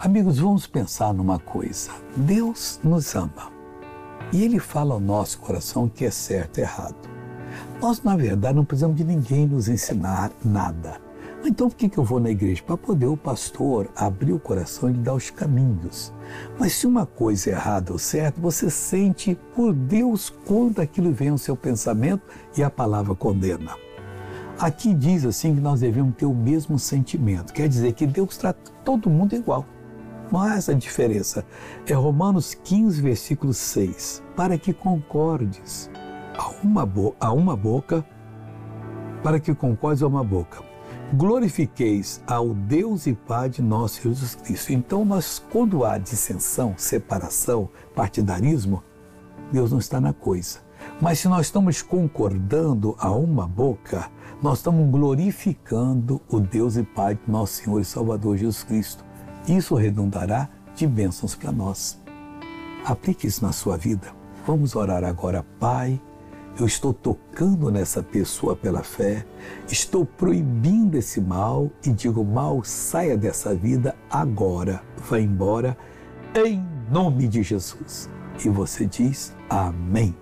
Amigos, vamos pensar numa coisa. Deus nos ama. E Ele fala ao nosso coração que é certo e errado. Nós, na verdade, não precisamos de ninguém nos ensinar nada. Então, por que, que eu vou na igreja? Para poder o pastor abrir o coração e lhe dar os caminhos. Mas se uma coisa é errada ou certa, você sente por Deus quando aquilo vem ao seu pensamento e a palavra condena. Aqui diz assim que nós devemos ter o mesmo sentimento. Quer dizer que Deus trata todo mundo igual. Mas a diferença é Romanos 15, versículo 6. Para que concordes a uma, a uma boca, para que concordes a uma boca. Glorifiqueis ao Deus e Pai de nosso Jesus Cristo. Então, nós, quando há dissensão, separação, partidarismo, Deus não está na coisa. Mas se nós estamos concordando a uma boca, nós estamos glorificando o Deus e Pai de nosso Senhor e Salvador Jesus Cristo. Isso redundará de bênçãos para nós. Aplique isso na sua vida. Vamos orar agora, Pai. Eu estou tocando nessa pessoa pela fé, estou proibindo esse mal e digo: mal, saia dessa vida agora, vá embora, em nome de Jesus. E você diz: Amém.